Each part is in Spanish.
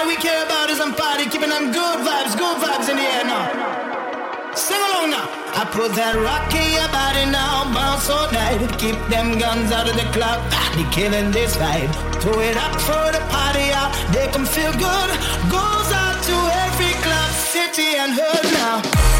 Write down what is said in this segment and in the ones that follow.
All we care about is I'm party, keeping them good vibes, good vibes in the air now. Sing along now. I put that rock in your body now, bounce all night. Keep them guns out of the club, they killing this vibe. Throw it up for the party out, they can feel good. Goes out to every club, city and hood now.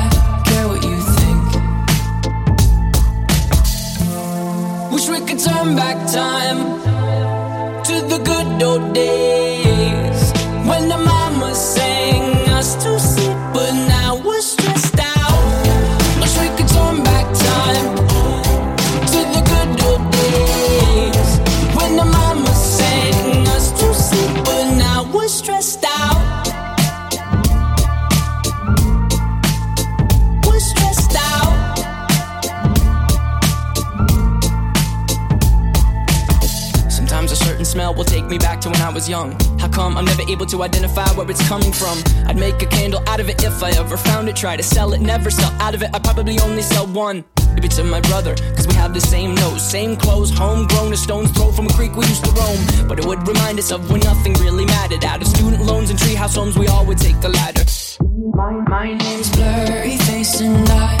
to identify where it's coming from? I'd make a candle out of it if I ever found it. Try to sell it, never sell out of it. I probably only sell one. Maybe to my brother, cause we have the same nose, same clothes, homegrown, a stone's throw from a creek we used to roam. But it would remind us of when nothing really mattered. Out of student loans and treehouse homes, we all would take the ladder. My, my name's Blurry Face and I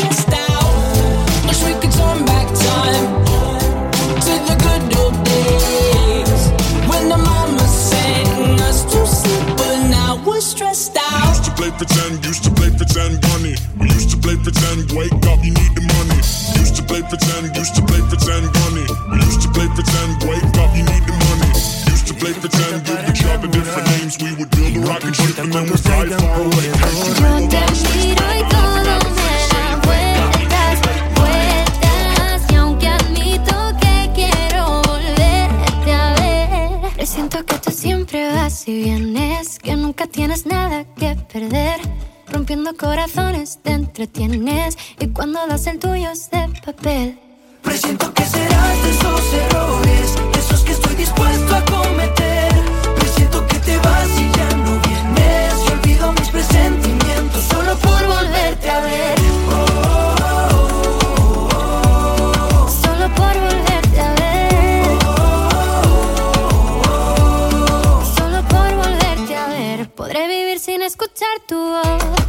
play pretend, used to play pretend bunny. We used to play pretend, wake up, you need the money. Used to play pretend, used to play pretend bunny. We used to play pretend, wake up, you need the money. Used to play pretend, give each other different names. We would build a rocket ship and then we'd fly far away. Yo te miro y todo me da vueltas, vueltas. Y aunque admito que quiero volverte a ver, presiento que tú siempre vas y vienes, que nunca tienes nada Rompiendo corazones te entretienes y cuando das el tuyo es de papel. Presiento que serás de esos errores, esos que estoy dispuesto a cometer. Presiento que te vas y ya no vienes. Y olvido mis presentimientos solo por volverte a ver. Solo por volverte a ver. Solo por volverte a ver. Podré vivir sin escuchar tu voz.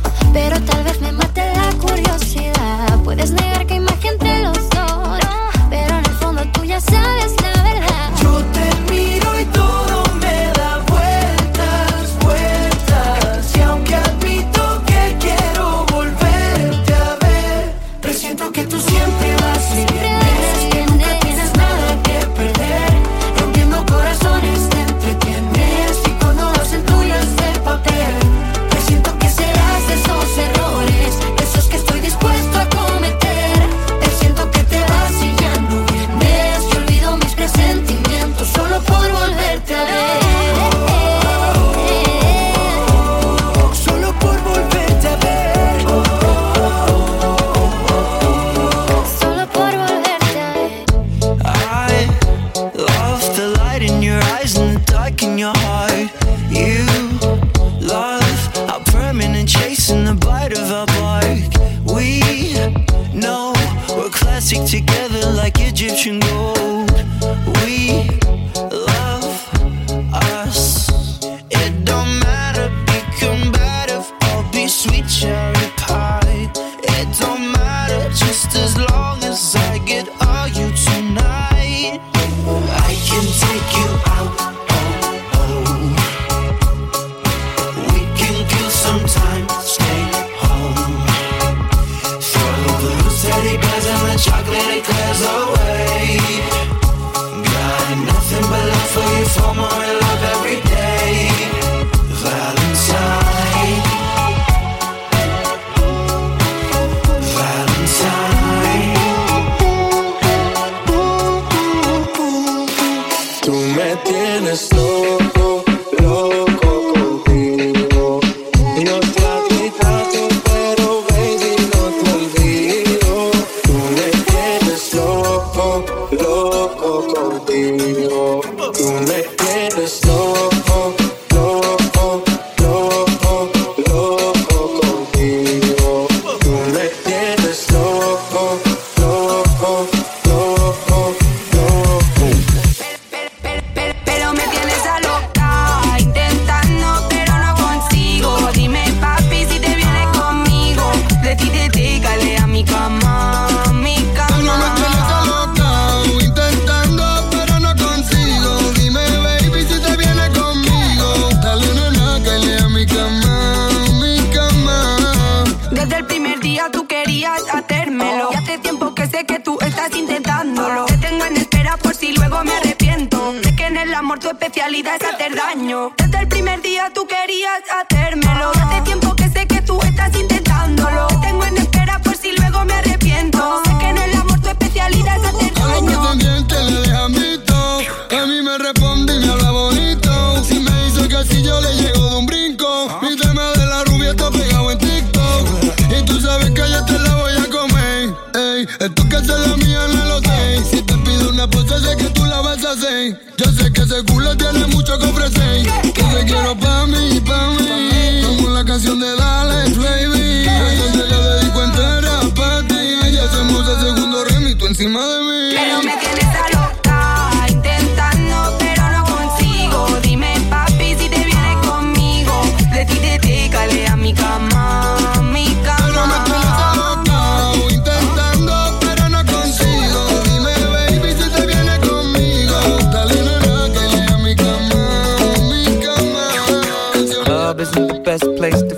pa' mí, pa' mí. Como la canción de Dale.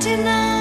tonight.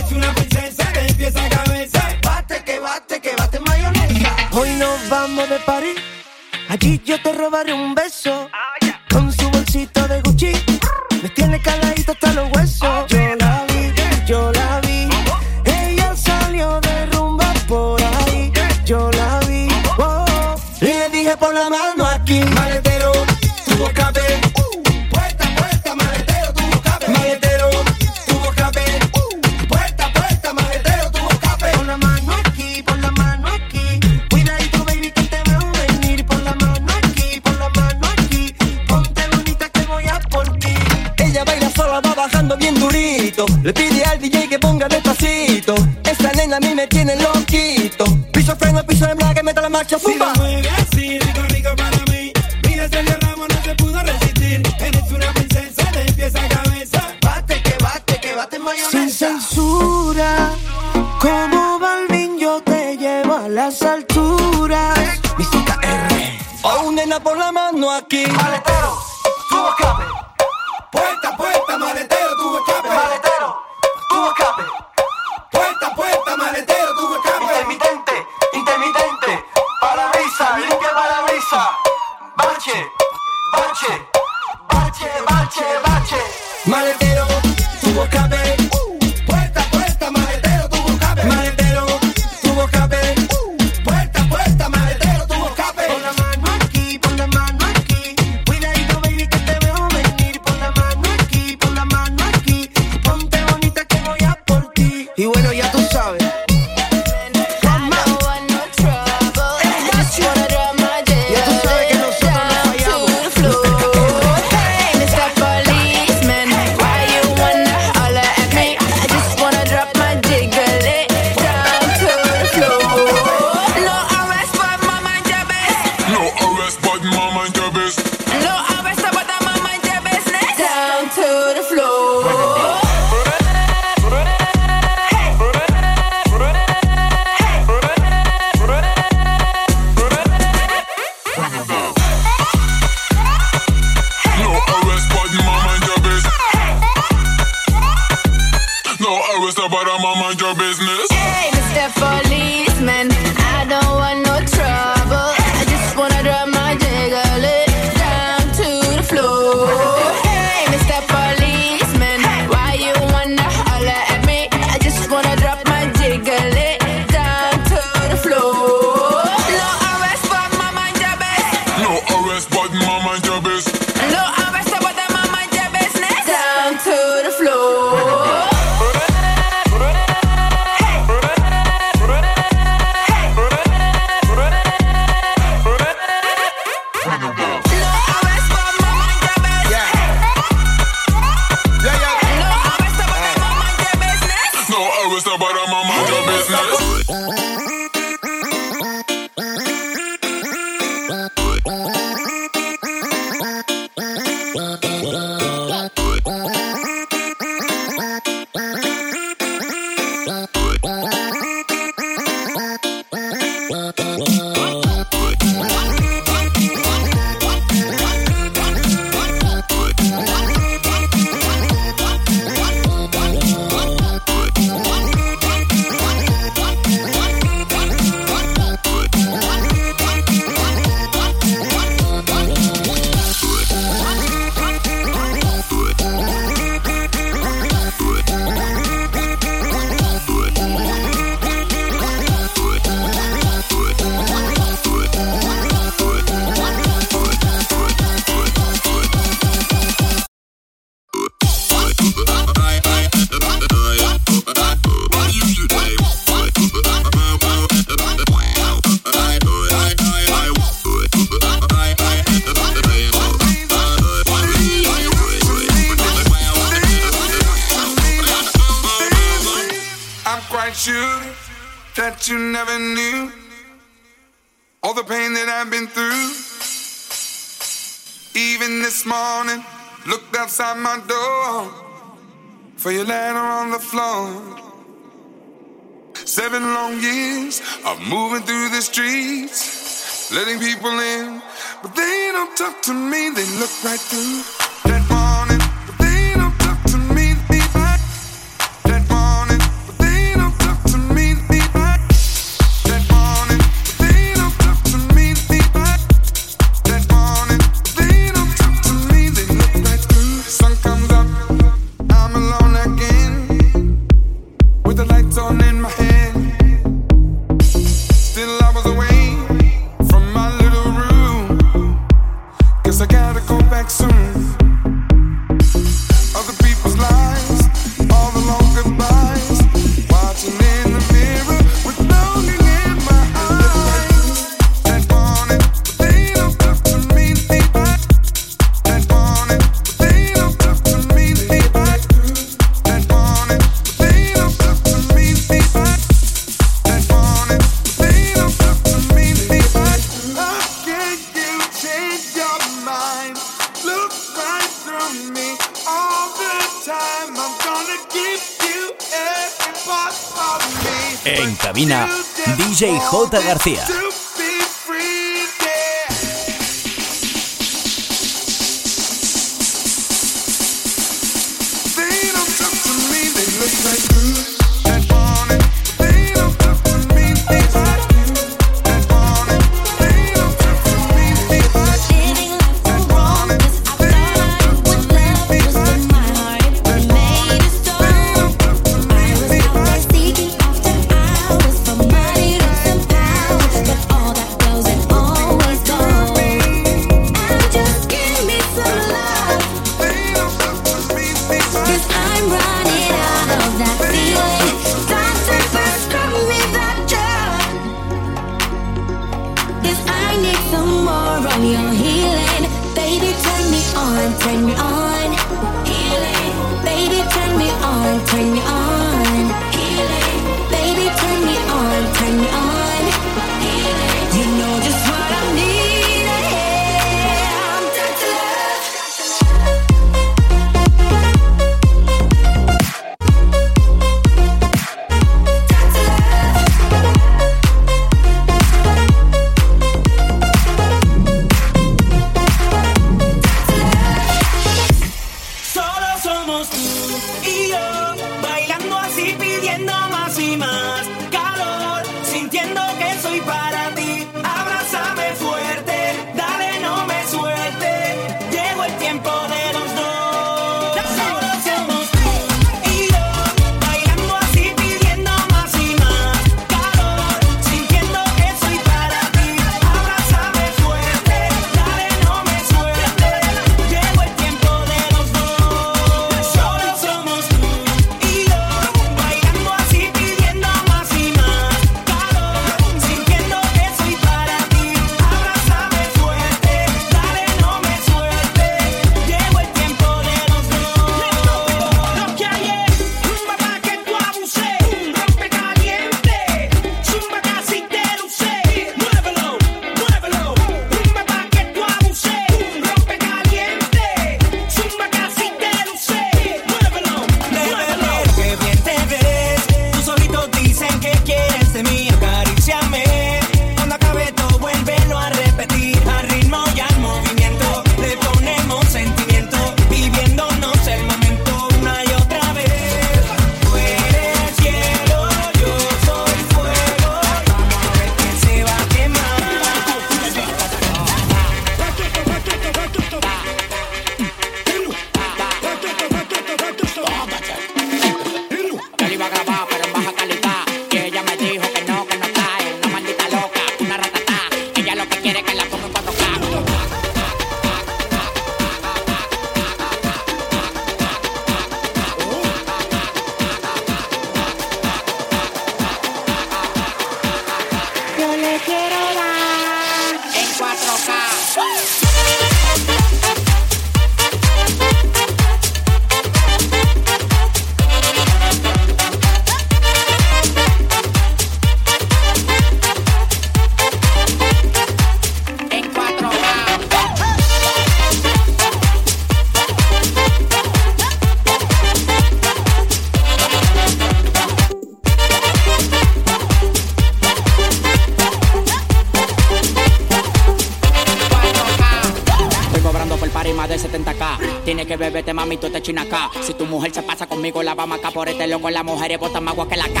Los con las mujeres botan más agua que la calle.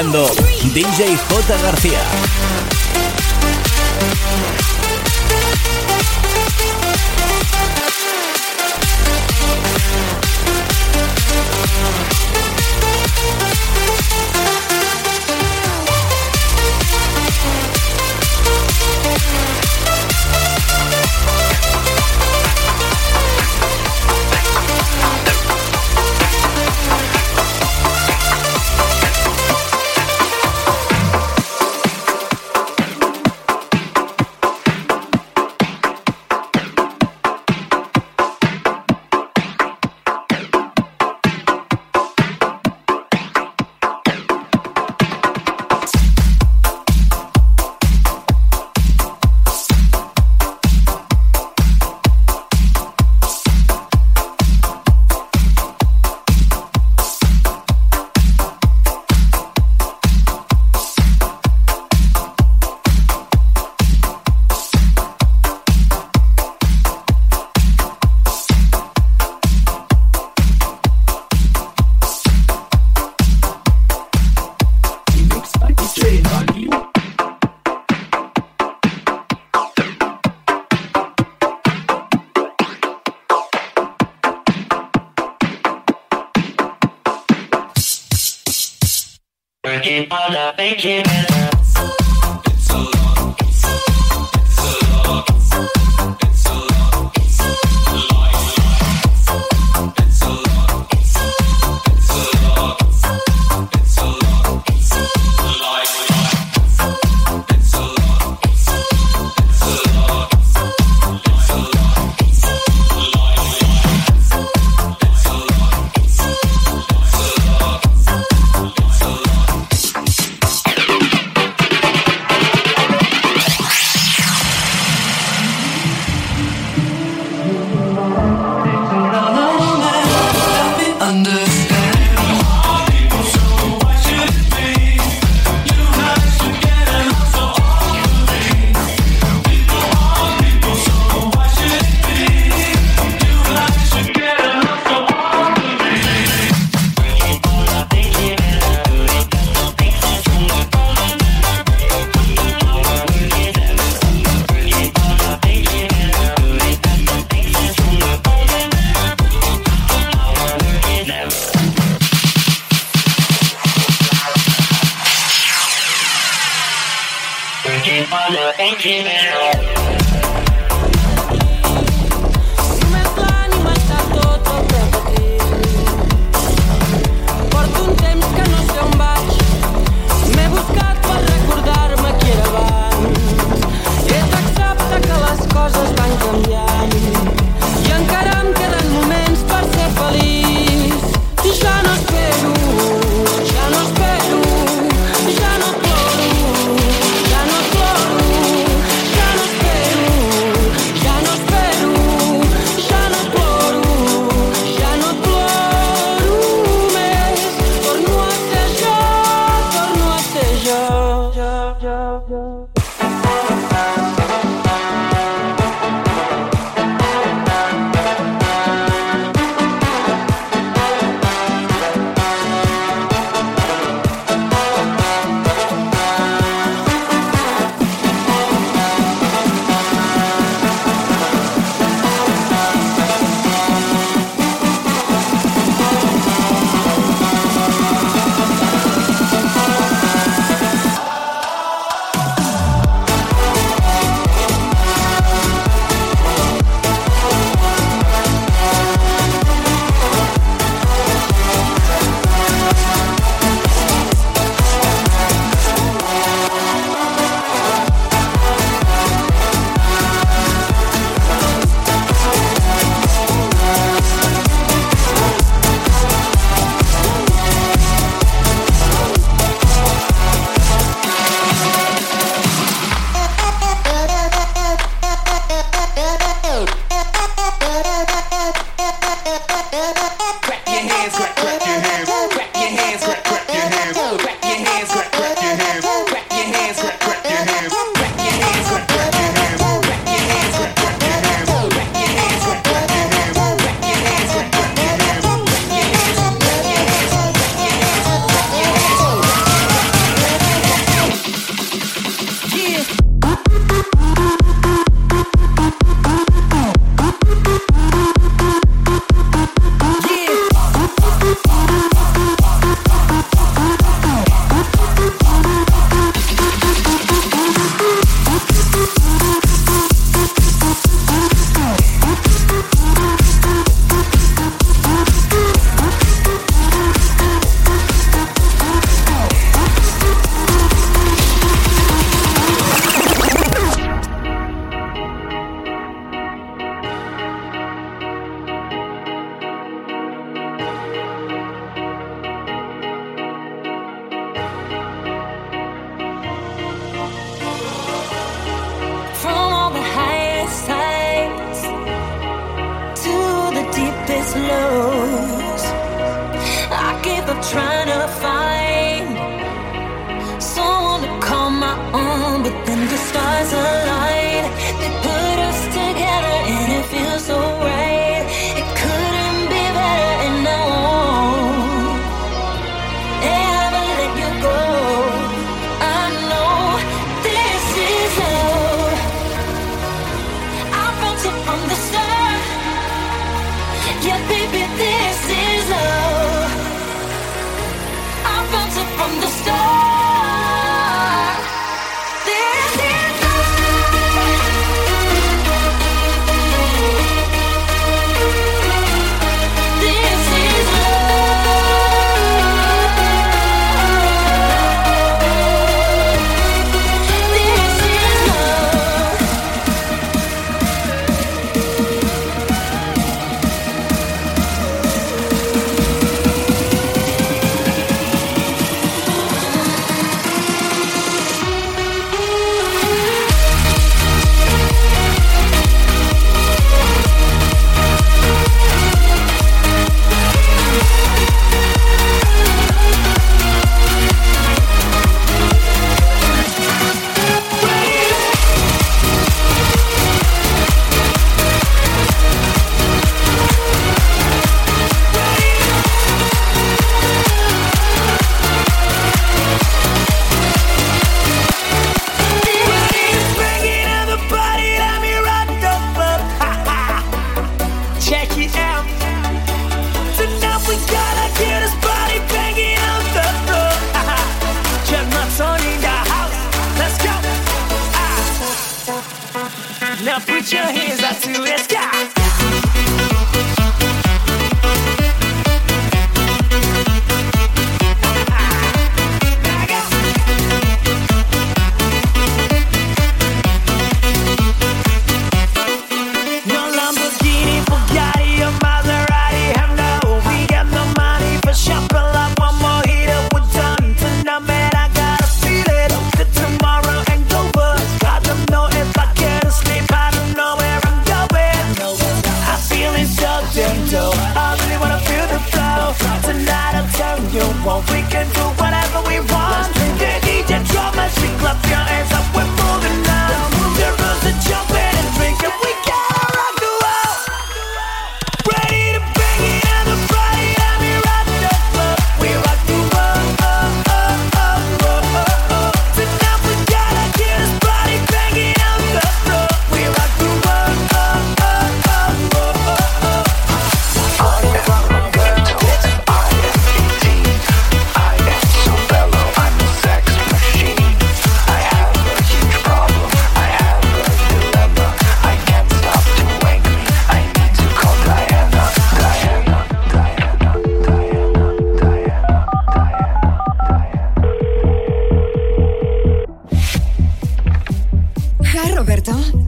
Mezclando DJ J. García.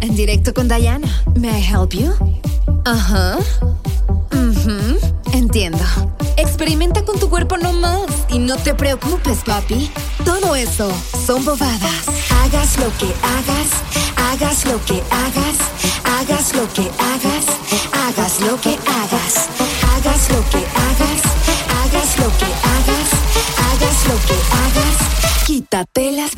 en directo con Diana. May I help you? Ajá. Uh Entiendo. Experimenta con tu cuerpo nomás y no te preocupes, papi. Todo eso son bobadas. Hagas lo que hagas, hagas lo que hagas, hagas lo que hagas, hagas lo que hagas, hagas lo que hagas, hagas lo que hagas, hagas lo que hagas. Quítate las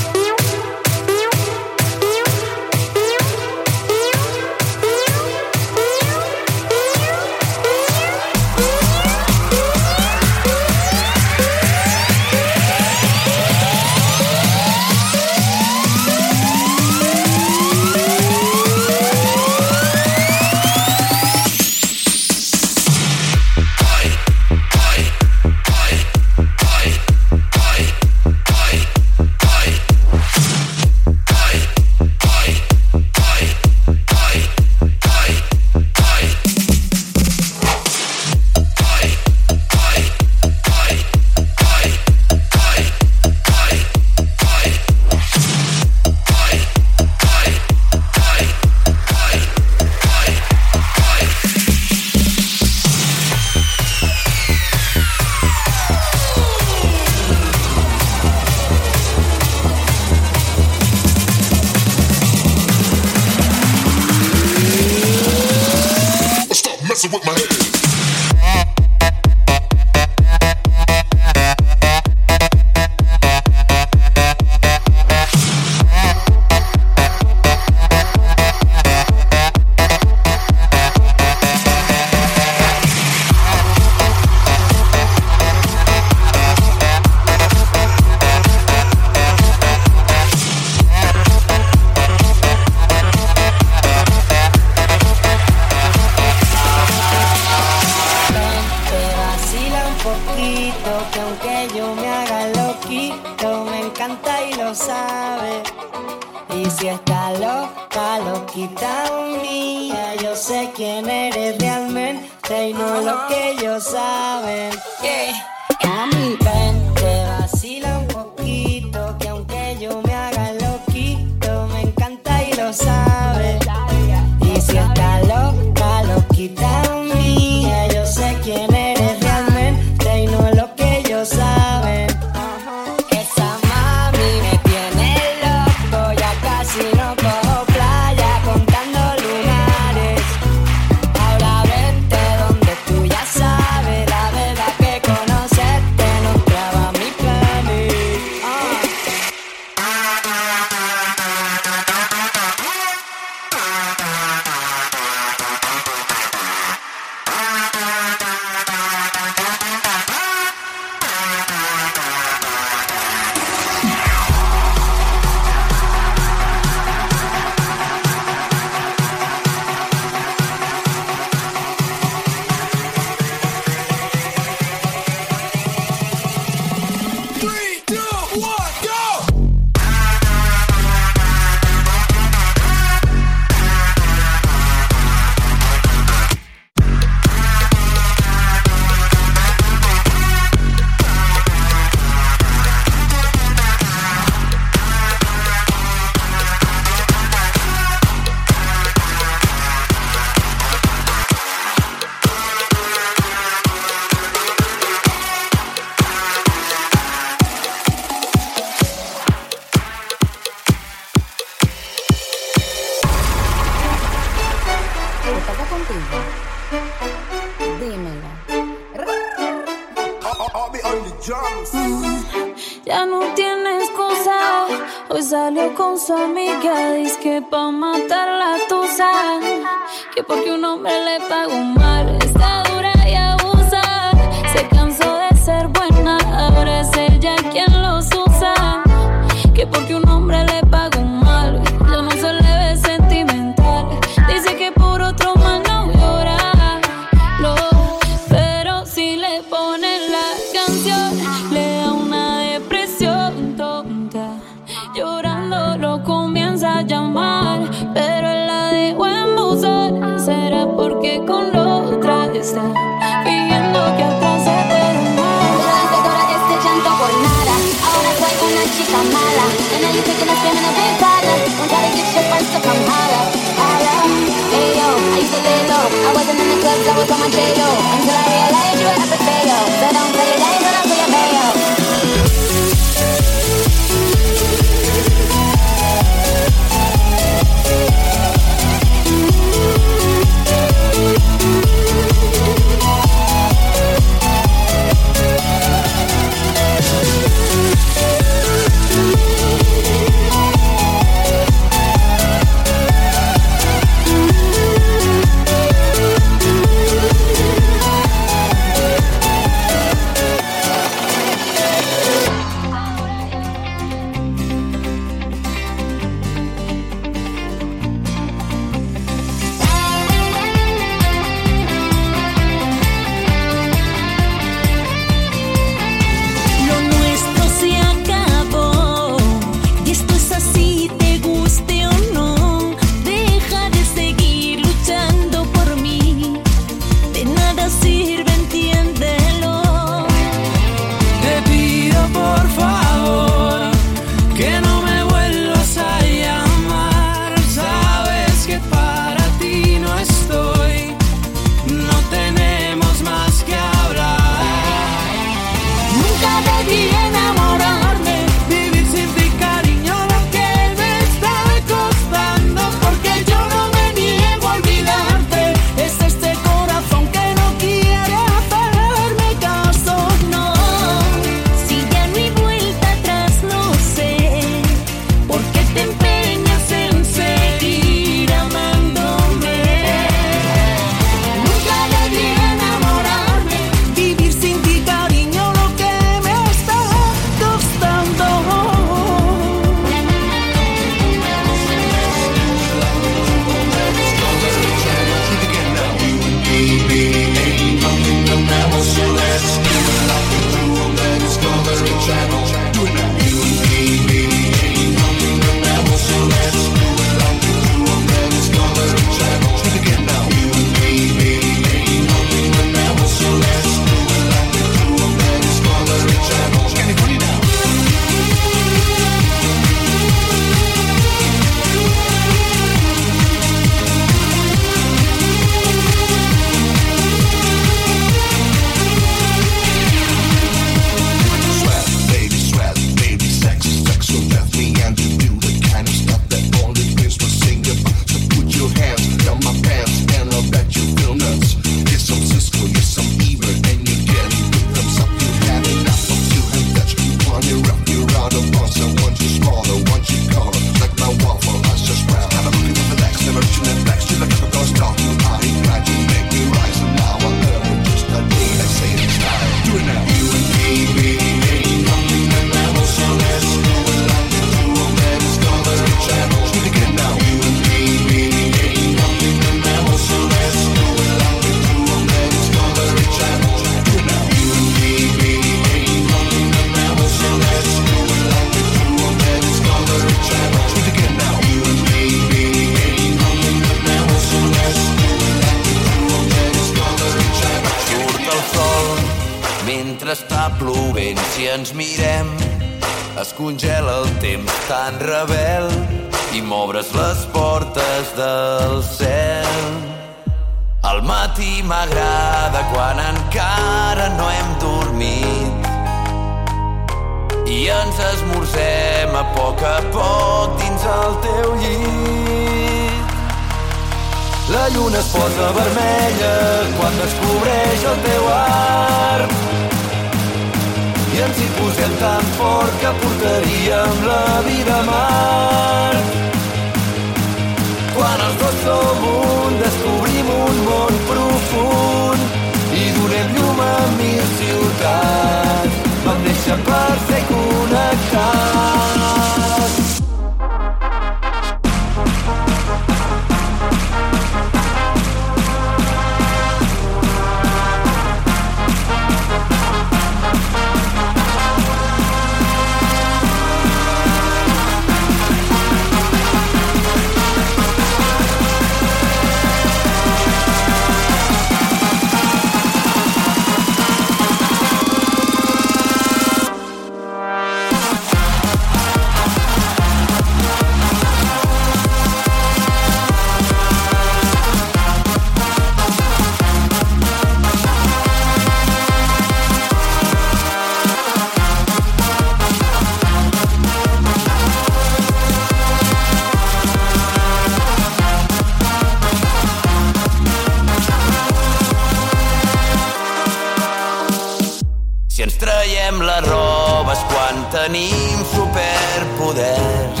res.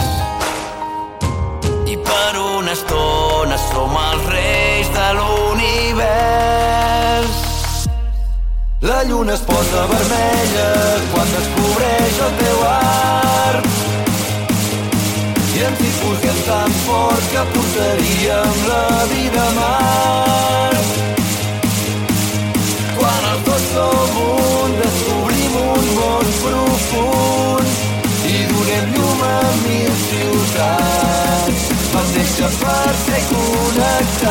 I per una estona som els reis de l'univers. La lluna es posa vermella quan descobreix el teu art. I ens hi posem tan fort que portaríem la vida a mar. Quan els dos som un, descobrim un món profund connectat. Vas néixer per ser connectat.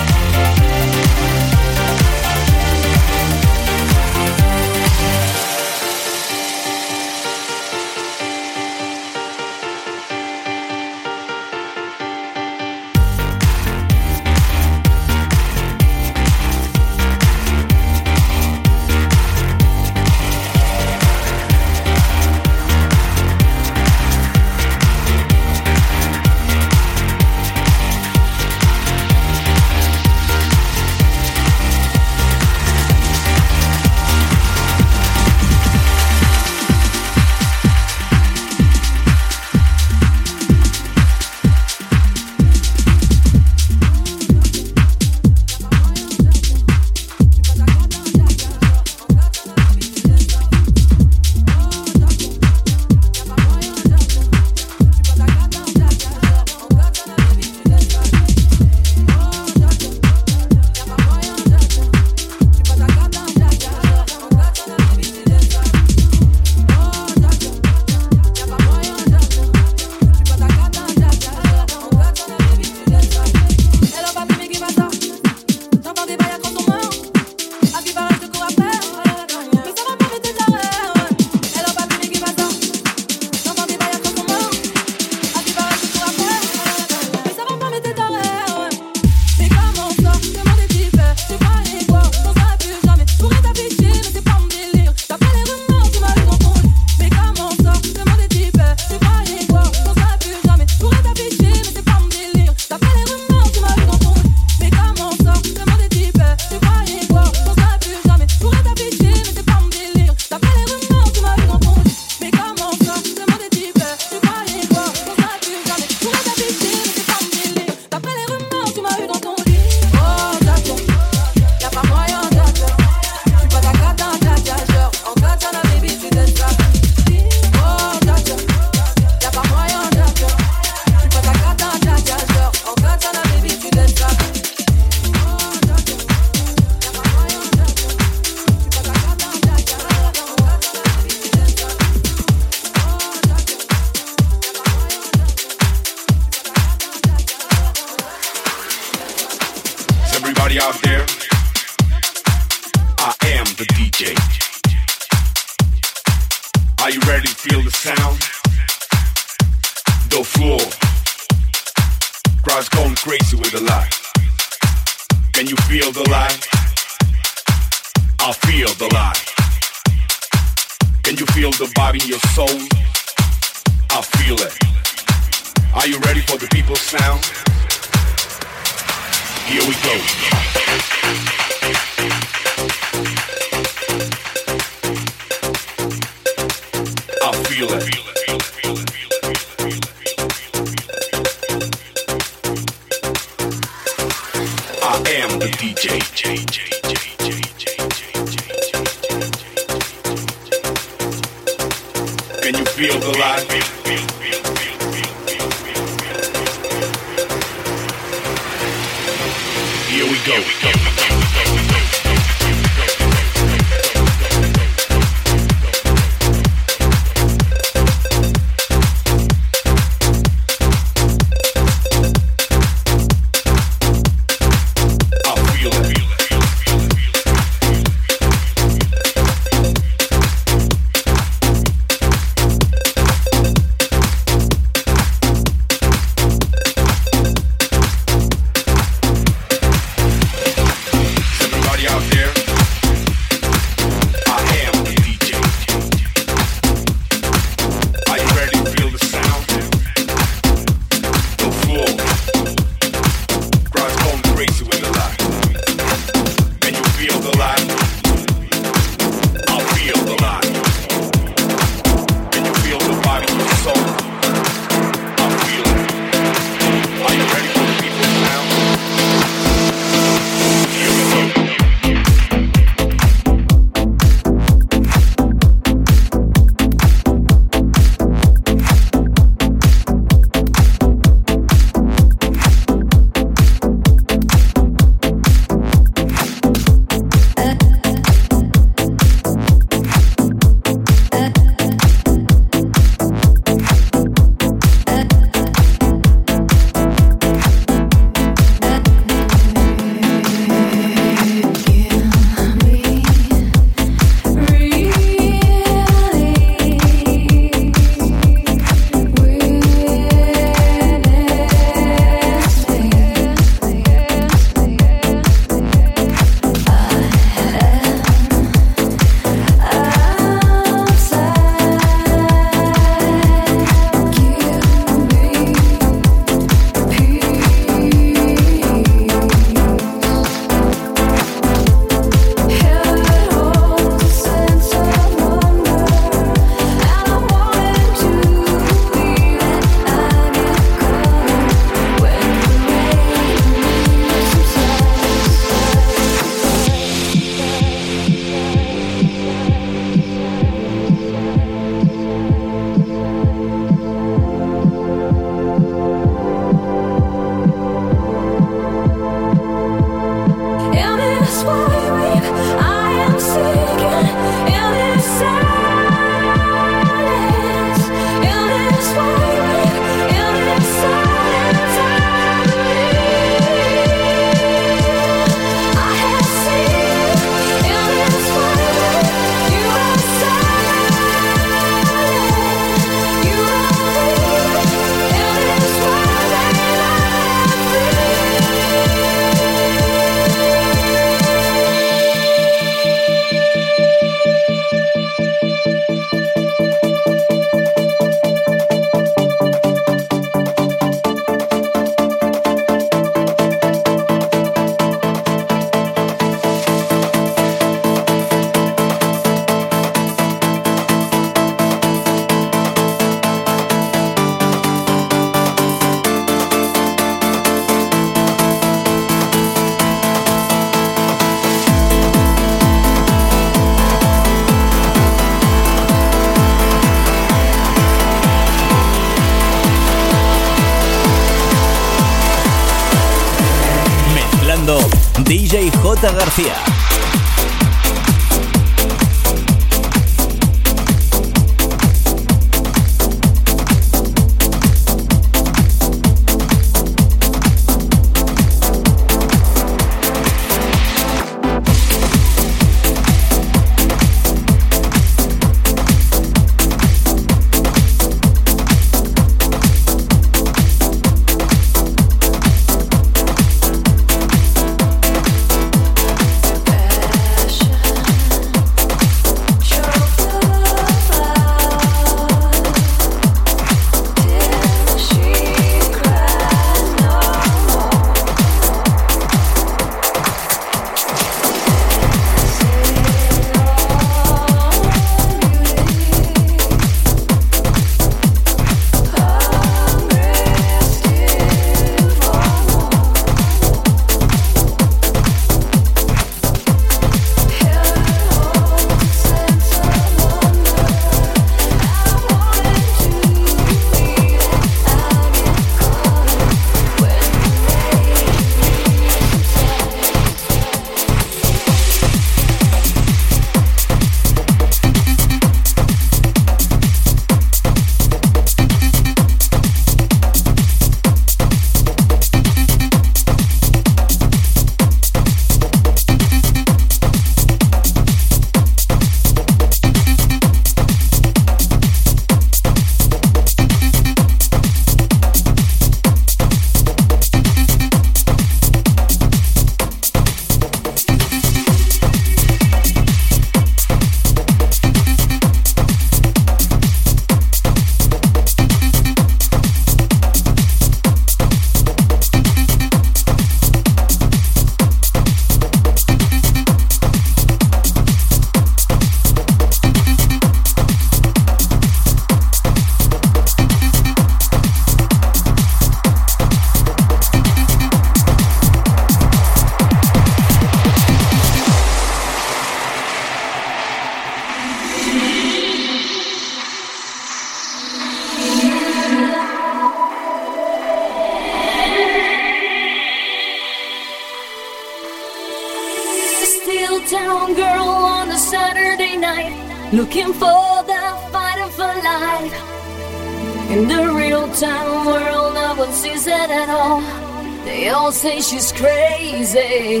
Say she's crazy.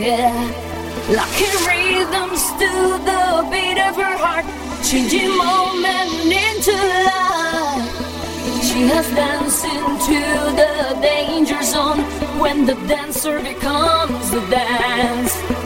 Lucky rhythms to the beat of her heart, changing moment into life. She has danced into the danger zone when the dancer becomes the dance.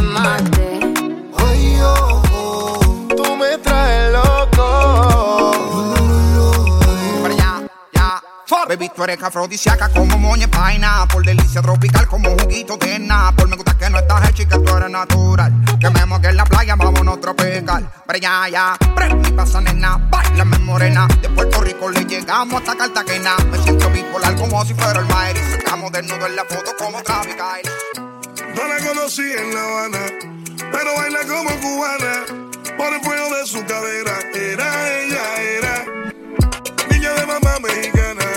Ay, oh, oh. Tú me traes loco. Pero ya, ya. Baby, tú eres afrodisíaca como moña paina. Por delicia tropical como juguito de Por Me gusta que no estás hecha y que tú eres natural. Que me moque en la playa, vámonos tropical. Pero ya, ya. Pre, mi pasa nena, bailame morena. De Puerto Rico le llegamos hasta Cartagena. Me siento bipolar como si fuera el Mayri. Sacamos desnudo en la foto como Travis No la conocí en La Habana, pero baila como cubana. Por el fuego de su cadera, era ella, era niña de mamá mexicana.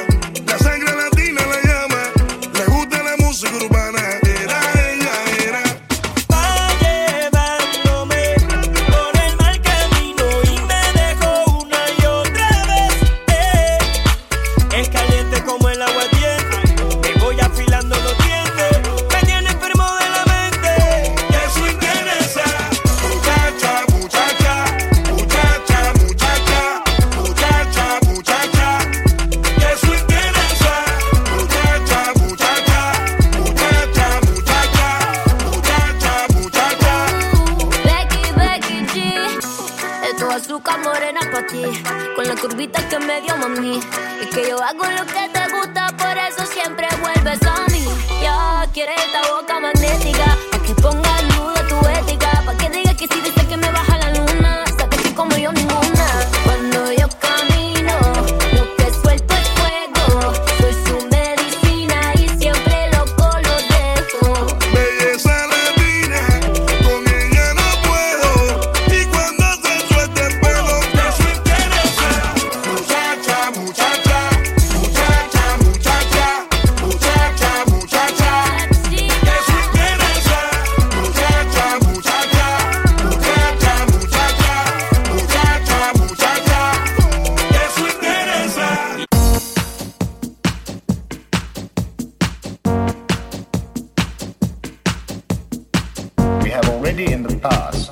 Already in the past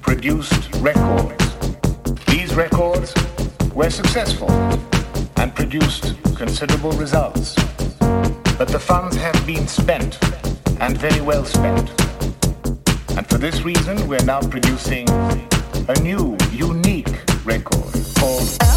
produced records. These records were successful and produced considerable results. But the funds have been spent and very well spent. And for this reason, we're now producing a new, unique record called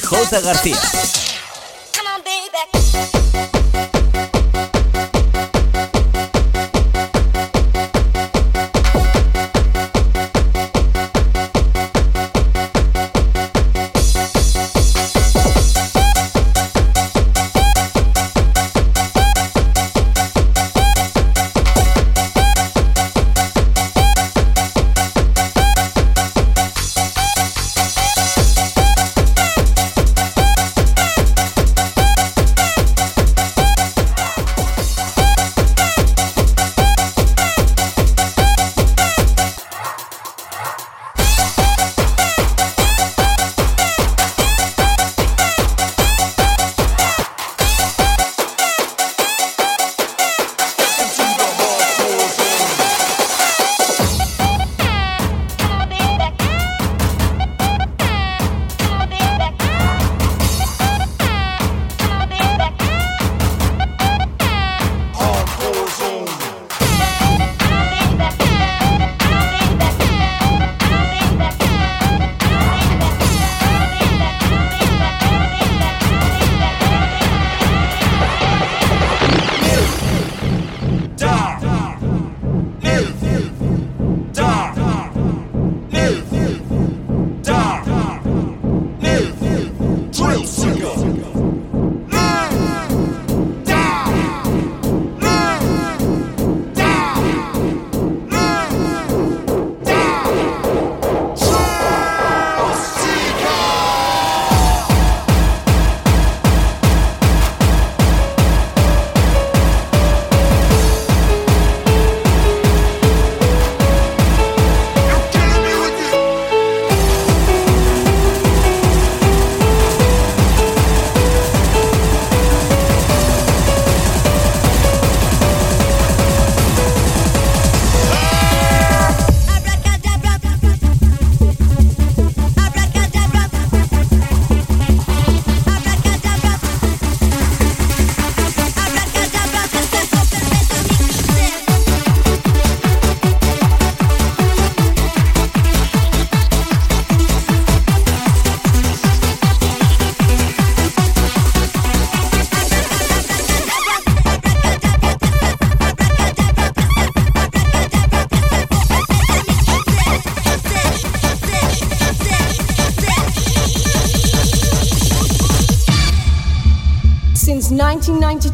J. García.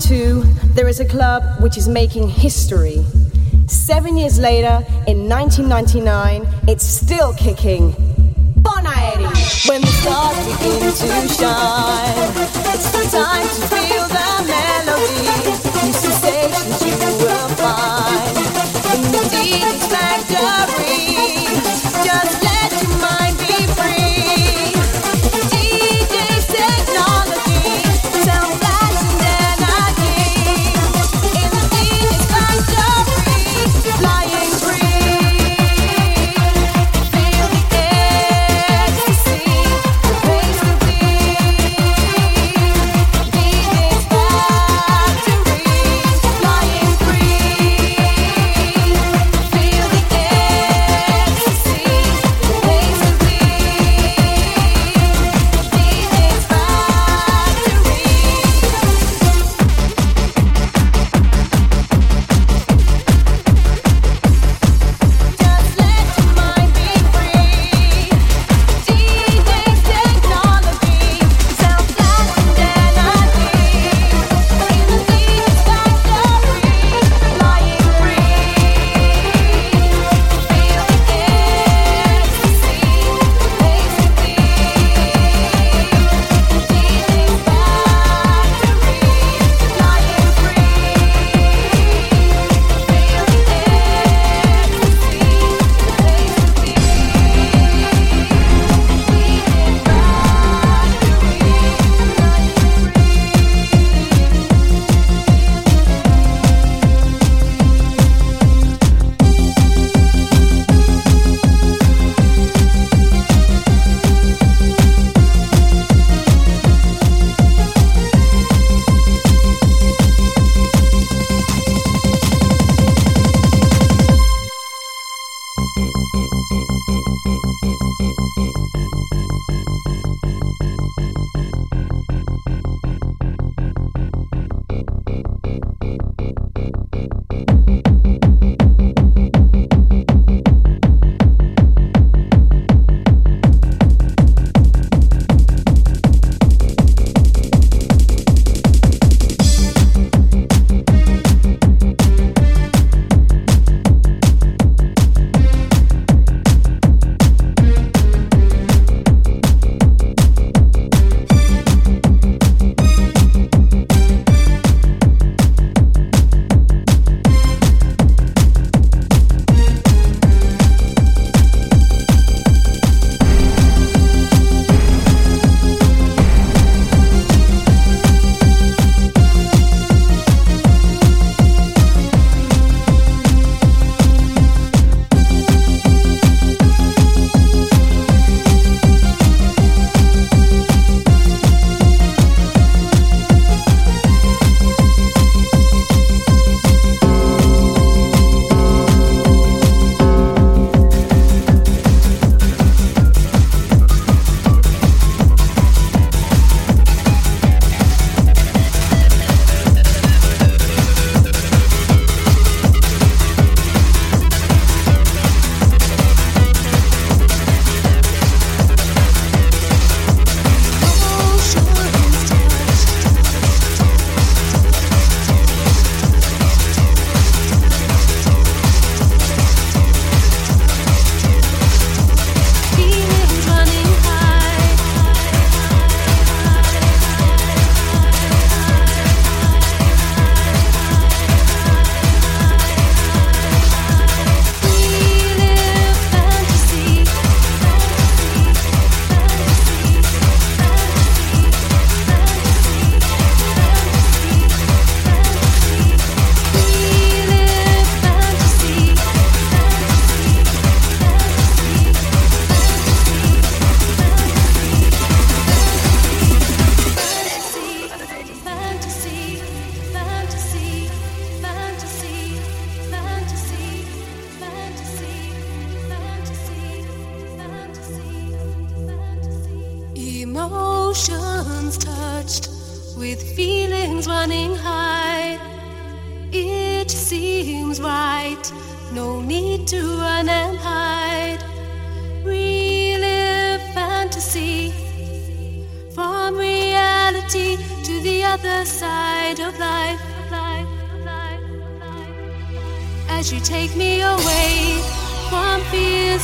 1992, there is a club which is making history. Seven years later, in 1999, it's still kicking. Bonaeri! When the stars begin to shine, it's the time to feel the melody. New sensations you will find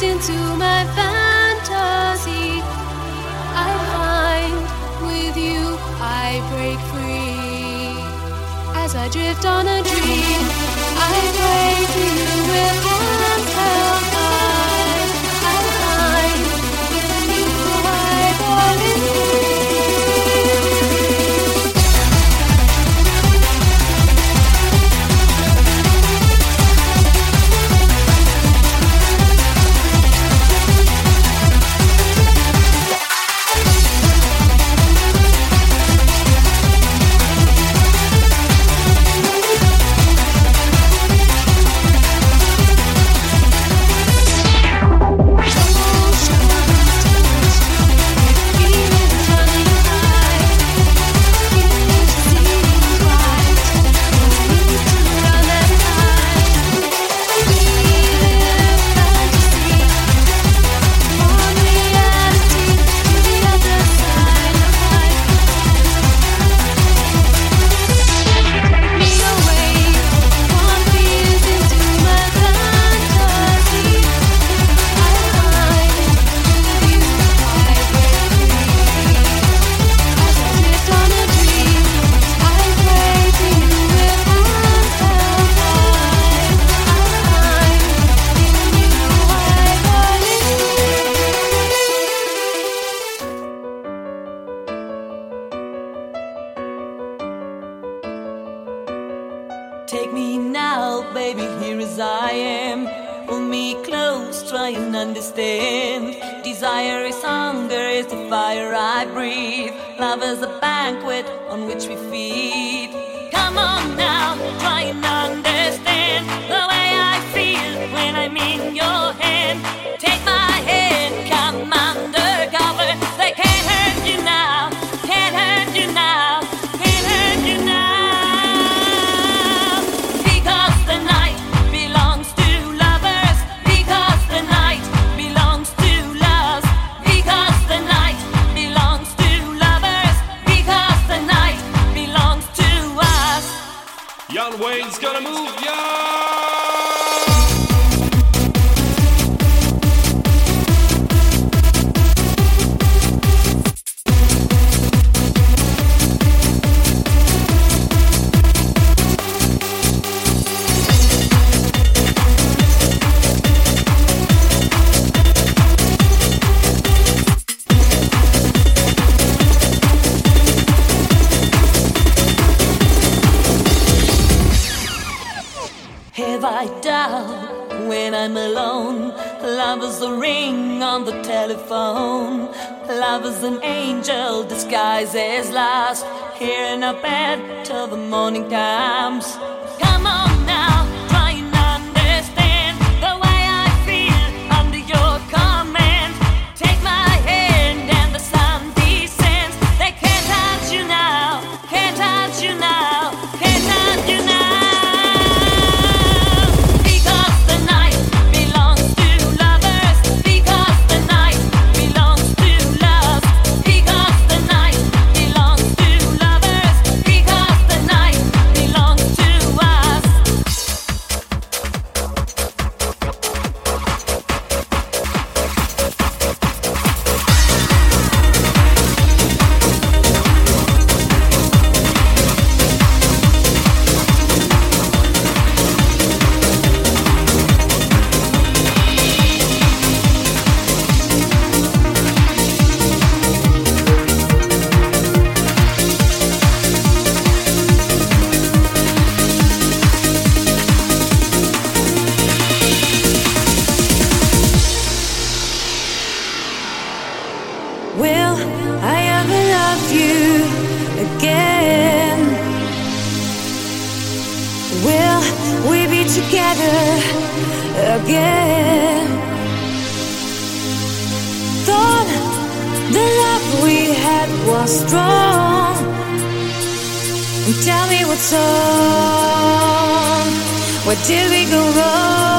Into my fantasy. I find with you I break free. As I drift on a dream, I pray to you. We go wrong?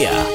García.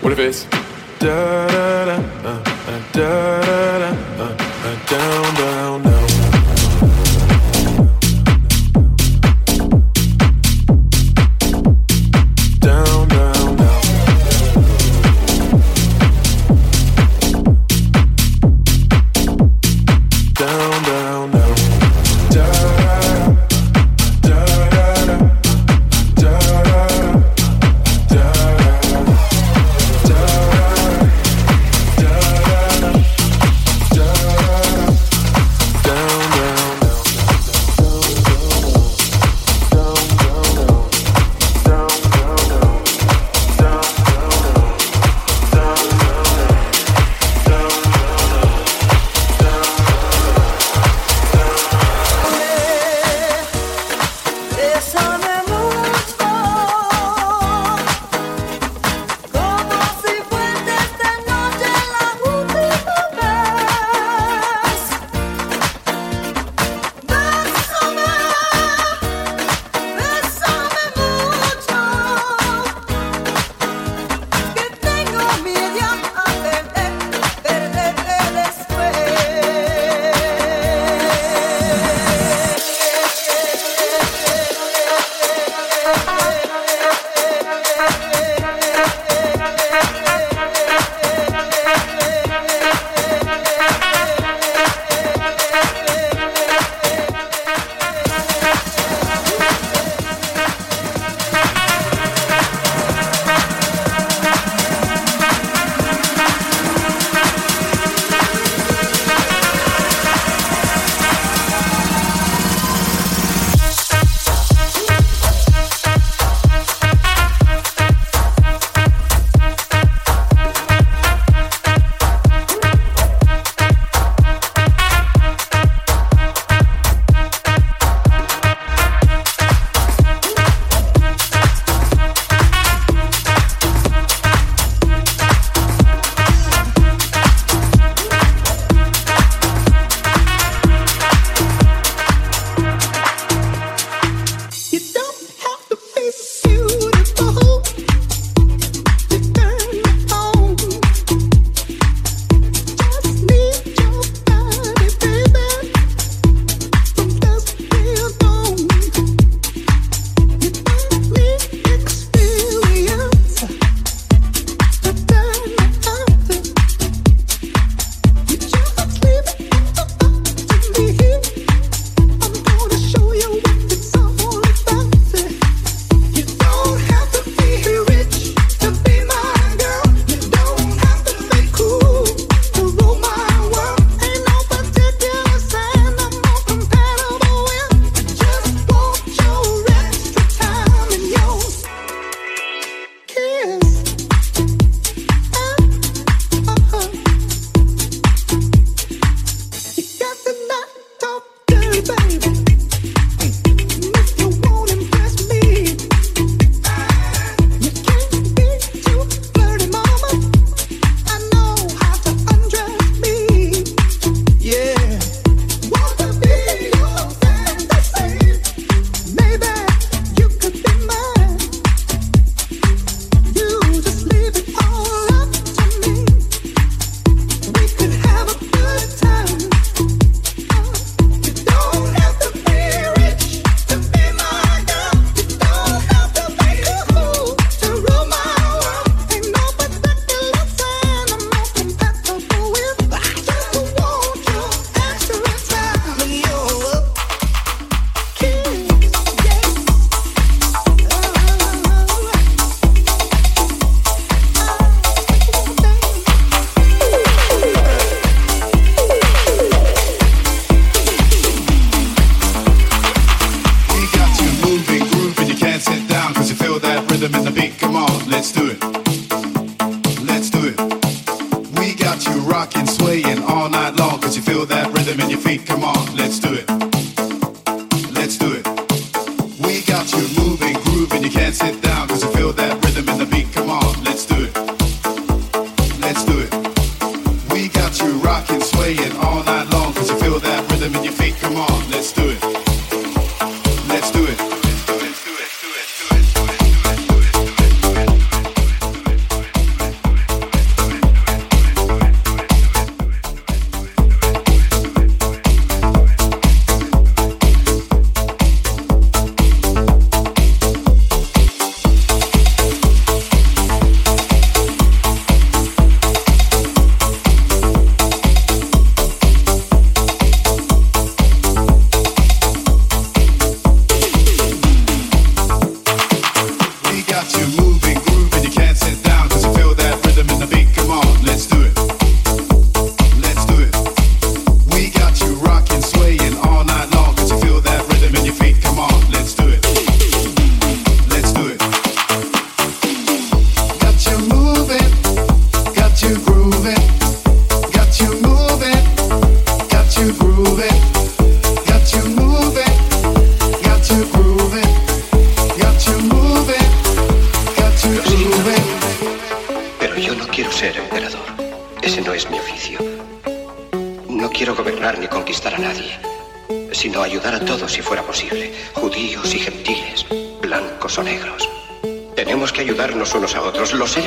What if it is?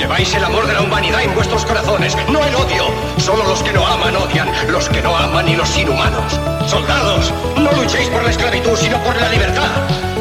Lleváis el amor de la humanidad en vuestros corazones, no el odio. Solo los que no aman odian, los que no aman y los inhumanos. Soldados, no luchéis por la esclavitud, sino por la libertad.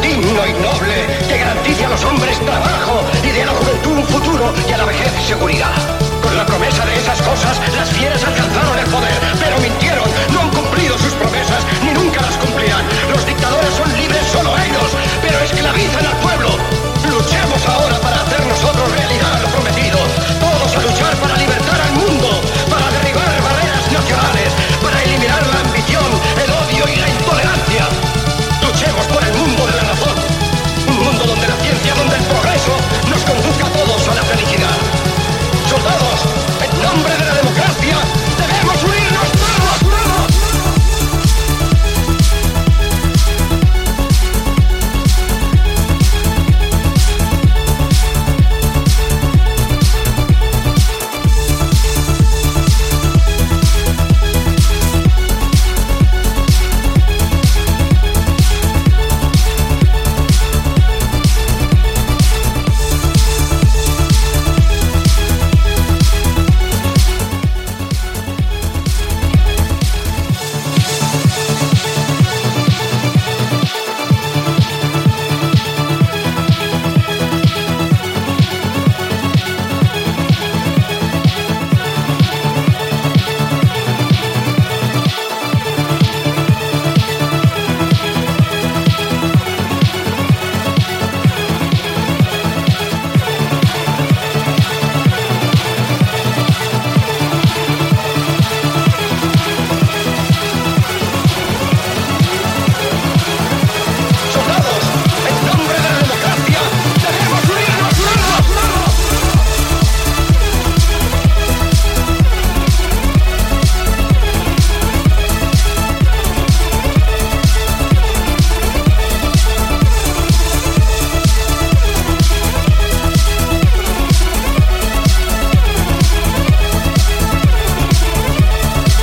digno y noble que garantice a los hombres trabajo y dé a la juventud un futuro y a la vejez seguridad. Con la promesa de esas cosas, las fieras alcanzaron el poder, pero mintieron, no han cumplido sus promesas, ni nunca las cumplirán. Los dictadores son libres solo ellos, pero esclavizan al pueblo. Luchemos ahora